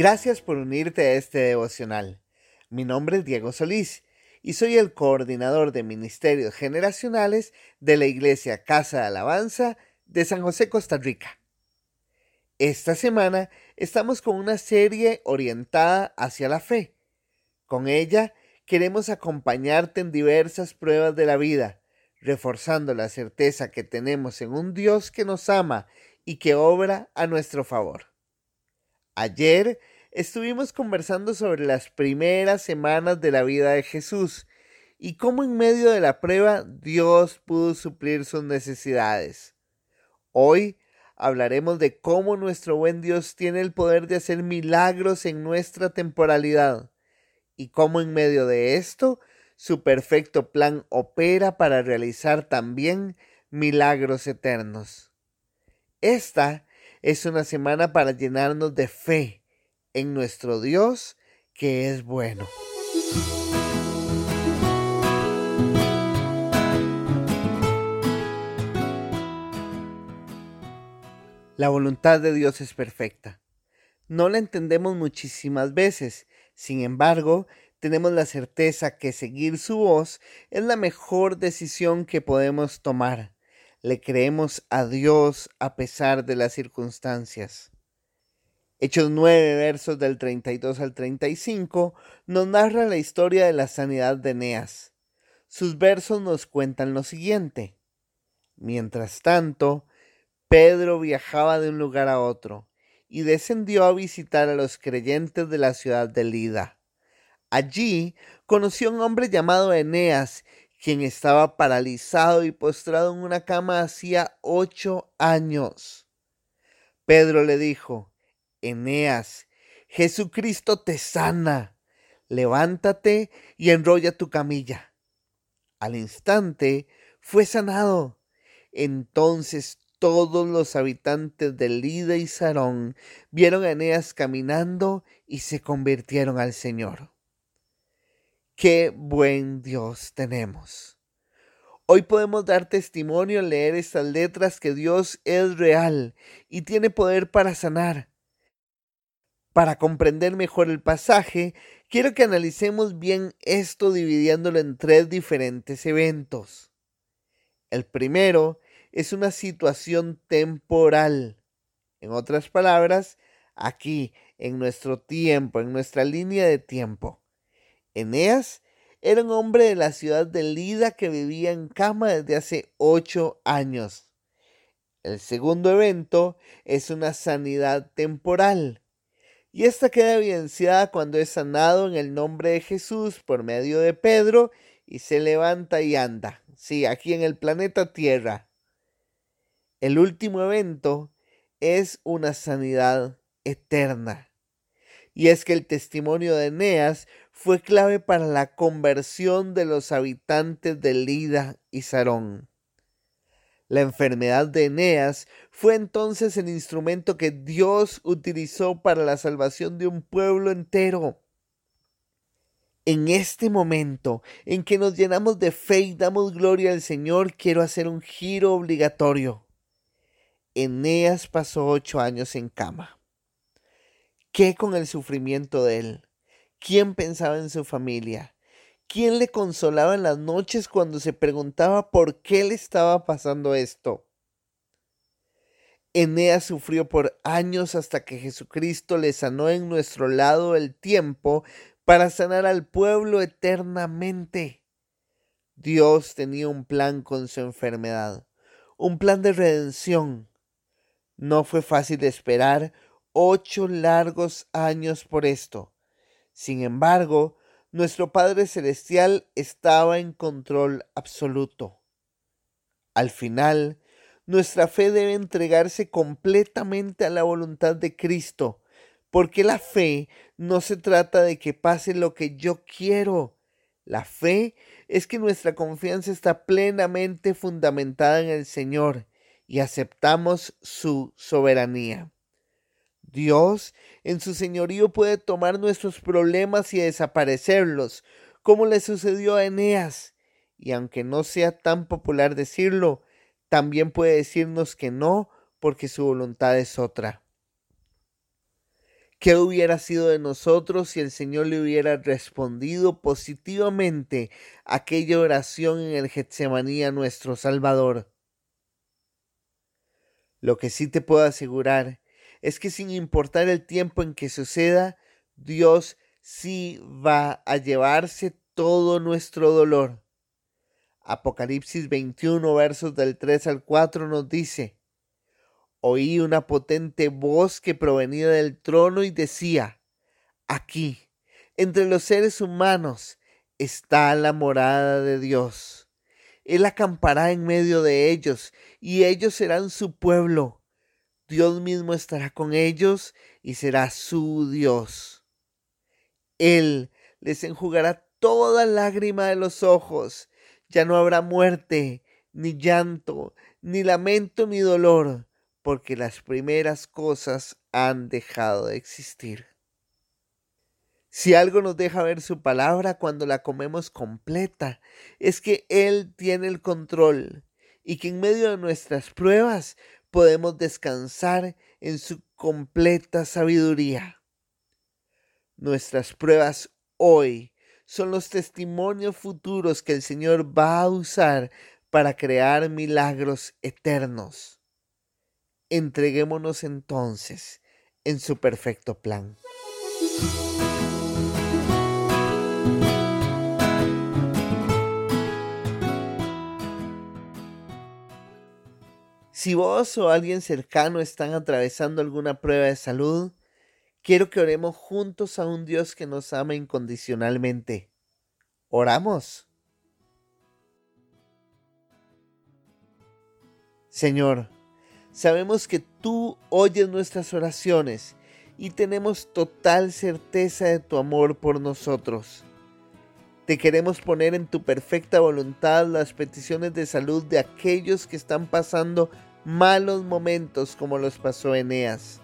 Gracias por unirte a este devocional. Mi nombre es Diego Solís y soy el coordinador de Ministerios Generacionales de la Iglesia Casa de Alabanza de San José, Costa Rica. Esta semana estamos con una serie orientada hacia la fe. Con ella queremos acompañarte en diversas pruebas de la vida, reforzando la certeza que tenemos en un Dios que nos ama y que obra a nuestro favor. Ayer estuvimos conversando sobre las primeras semanas de la vida de Jesús y cómo en medio de la prueba Dios pudo suplir sus necesidades. Hoy hablaremos de cómo nuestro buen Dios tiene el poder de hacer milagros en nuestra temporalidad y cómo en medio de esto su perfecto plan opera para realizar también milagros eternos. Esta es una semana para llenarnos de fe en nuestro Dios que es bueno. La voluntad de Dios es perfecta. No la entendemos muchísimas veces, sin embargo, tenemos la certeza que seguir su voz es la mejor decisión que podemos tomar le creemos a Dios a pesar de las circunstancias. Hechos 9, versos del 32 al 35, nos narra la historia de la sanidad de Eneas. Sus versos nos cuentan lo siguiente. Mientras tanto, Pedro viajaba de un lugar a otro y descendió a visitar a los creyentes de la ciudad de Lida. Allí conoció a un hombre llamado Eneas, quien estaba paralizado y postrado en una cama hacía ocho años. Pedro le dijo, Eneas, Jesucristo te sana, levántate y enrolla tu camilla. Al instante fue sanado. Entonces todos los habitantes de Lida y Sarón vieron a Eneas caminando y se convirtieron al Señor. Qué buen Dios tenemos. Hoy podemos dar testimonio leer estas letras que Dios es real y tiene poder para sanar. Para comprender mejor el pasaje, quiero que analicemos bien esto dividiéndolo en tres diferentes eventos. El primero es una situación temporal. En otras palabras, aquí, en nuestro tiempo, en nuestra línea de tiempo. Eneas era un hombre de la ciudad de Lida que vivía en cama desde hace ocho años. El segundo evento es una sanidad temporal. Y esta queda evidenciada cuando es sanado en el nombre de Jesús por medio de Pedro y se levanta y anda. Sí, aquí en el planeta Tierra. El último evento es una sanidad eterna. Y es que el testimonio de Eneas fue clave para la conversión de los habitantes de Lida y Sarón. La enfermedad de Eneas fue entonces el instrumento que Dios utilizó para la salvación de un pueblo entero. En este momento en que nos llenamos de fe y damos gloria al Señor, quiero hacer un giro obligatorio. Eneas pasó ocho años en cama. ¿Qué con el sufrimiento de él? ¿Quién pensaba en su familia? ¿Quién le consolaba en las noches cuando se preguntaba por qué le estaba pasando esto? Eneas sufrió por años hasta que Jesucristo le sanó en nuestro lado el tiempo para sanar al pueblo eternamente. Dios tenía un plan con su enfermedad, un plan de redención. No fue fácil esperar ocho largos años por esto, sin embargo, nuestro Padre Celestial estaba en control absoluto. Al final, nuestra fe debe entregarse completamente a la voluntad de Cristo, porque la fe no se trata de que pase lo que yo quiero. La fe es que nuestra confianza está plenamente fundamentada en el Señor y aceptamos su soberanía. Dios en su señorío puede tomar nuestros problemas y desaparecerlos, como le sucedió a Eneas. Y aunque no sea tan popular decirlo, también puede decirnos que no, porque su voluntad es otra. ¿Qué hubiera sido de nosotros si el Señor le hubiera respondido positivamente aquella oración en el Getsemaní a nuestro Salvador? Lo que sí te puedo asegurar es que sin importar el tiempo en que suceda, Dios sí va a llevarse todo nuestro dolor. Apocalipsis 21 versos del 3 al 4 nos dice, oí una potente voz que provenía del trono y decía, aquí, entre los seres humanos, está la morada de Dios. Él acampará en medio de ellos, y ellos serán su pueblo. Dios mismo estará con ellos y será su Dios. Él les enjugará toda lágrima de los ojos. Ya no habrá muerte, ni llanto, ni lamento, ni dolor porque las primeras cosas han dejado de existir. Si algo nos deja ver su palabra cuando la comemos completa, es que Él tiene el control y que en medio de nuestras pruebas podemos descansar en su completa sabiduría. Nuestras pruebas hoy son los testimonios futuros que el Señor va a usar para crear milagros eternos. Entreguémonos entonces en su perfecto plan. Si vos o alguien cercano están atravesando alguna prueba de salud, quiero que oremos juntos a un Dios que nos ama incondicionalmente. Oramos. Señor, Sabemos que tú oyes nuestras oraciones y tenemos total certeza de tu amor por nosotros. Te queremos poner en tu perfecta voluntad las peticiones de salud de aquellos que están pasando malos momentos como los pasó Eneas.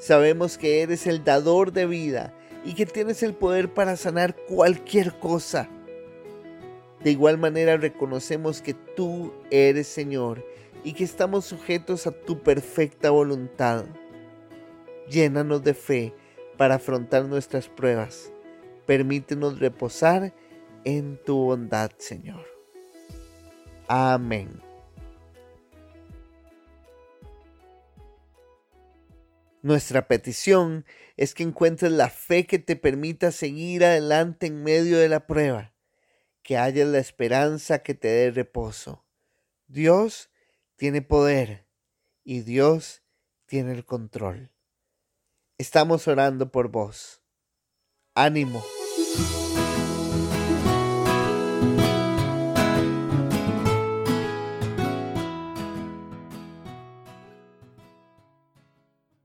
Sabemos que eres el dador de vida y que tienes el poder para sanar cualquier cosa. De igual manera reconocemos que tú eres Señor y que estamos sujetos a tu perfecta voluntad. Llénanos de fe para afrontar nuestras pruebas. Permítenos reposar en tu bondad, Señor. Amén. Nuestra petición es que encuentres la fe que te permita seguir adelante en medio de la prueba, que haya la esperanza que te dé reposo. Dios tiene poder y Dios tiene el control. Estamos orando por vos. Ánimo.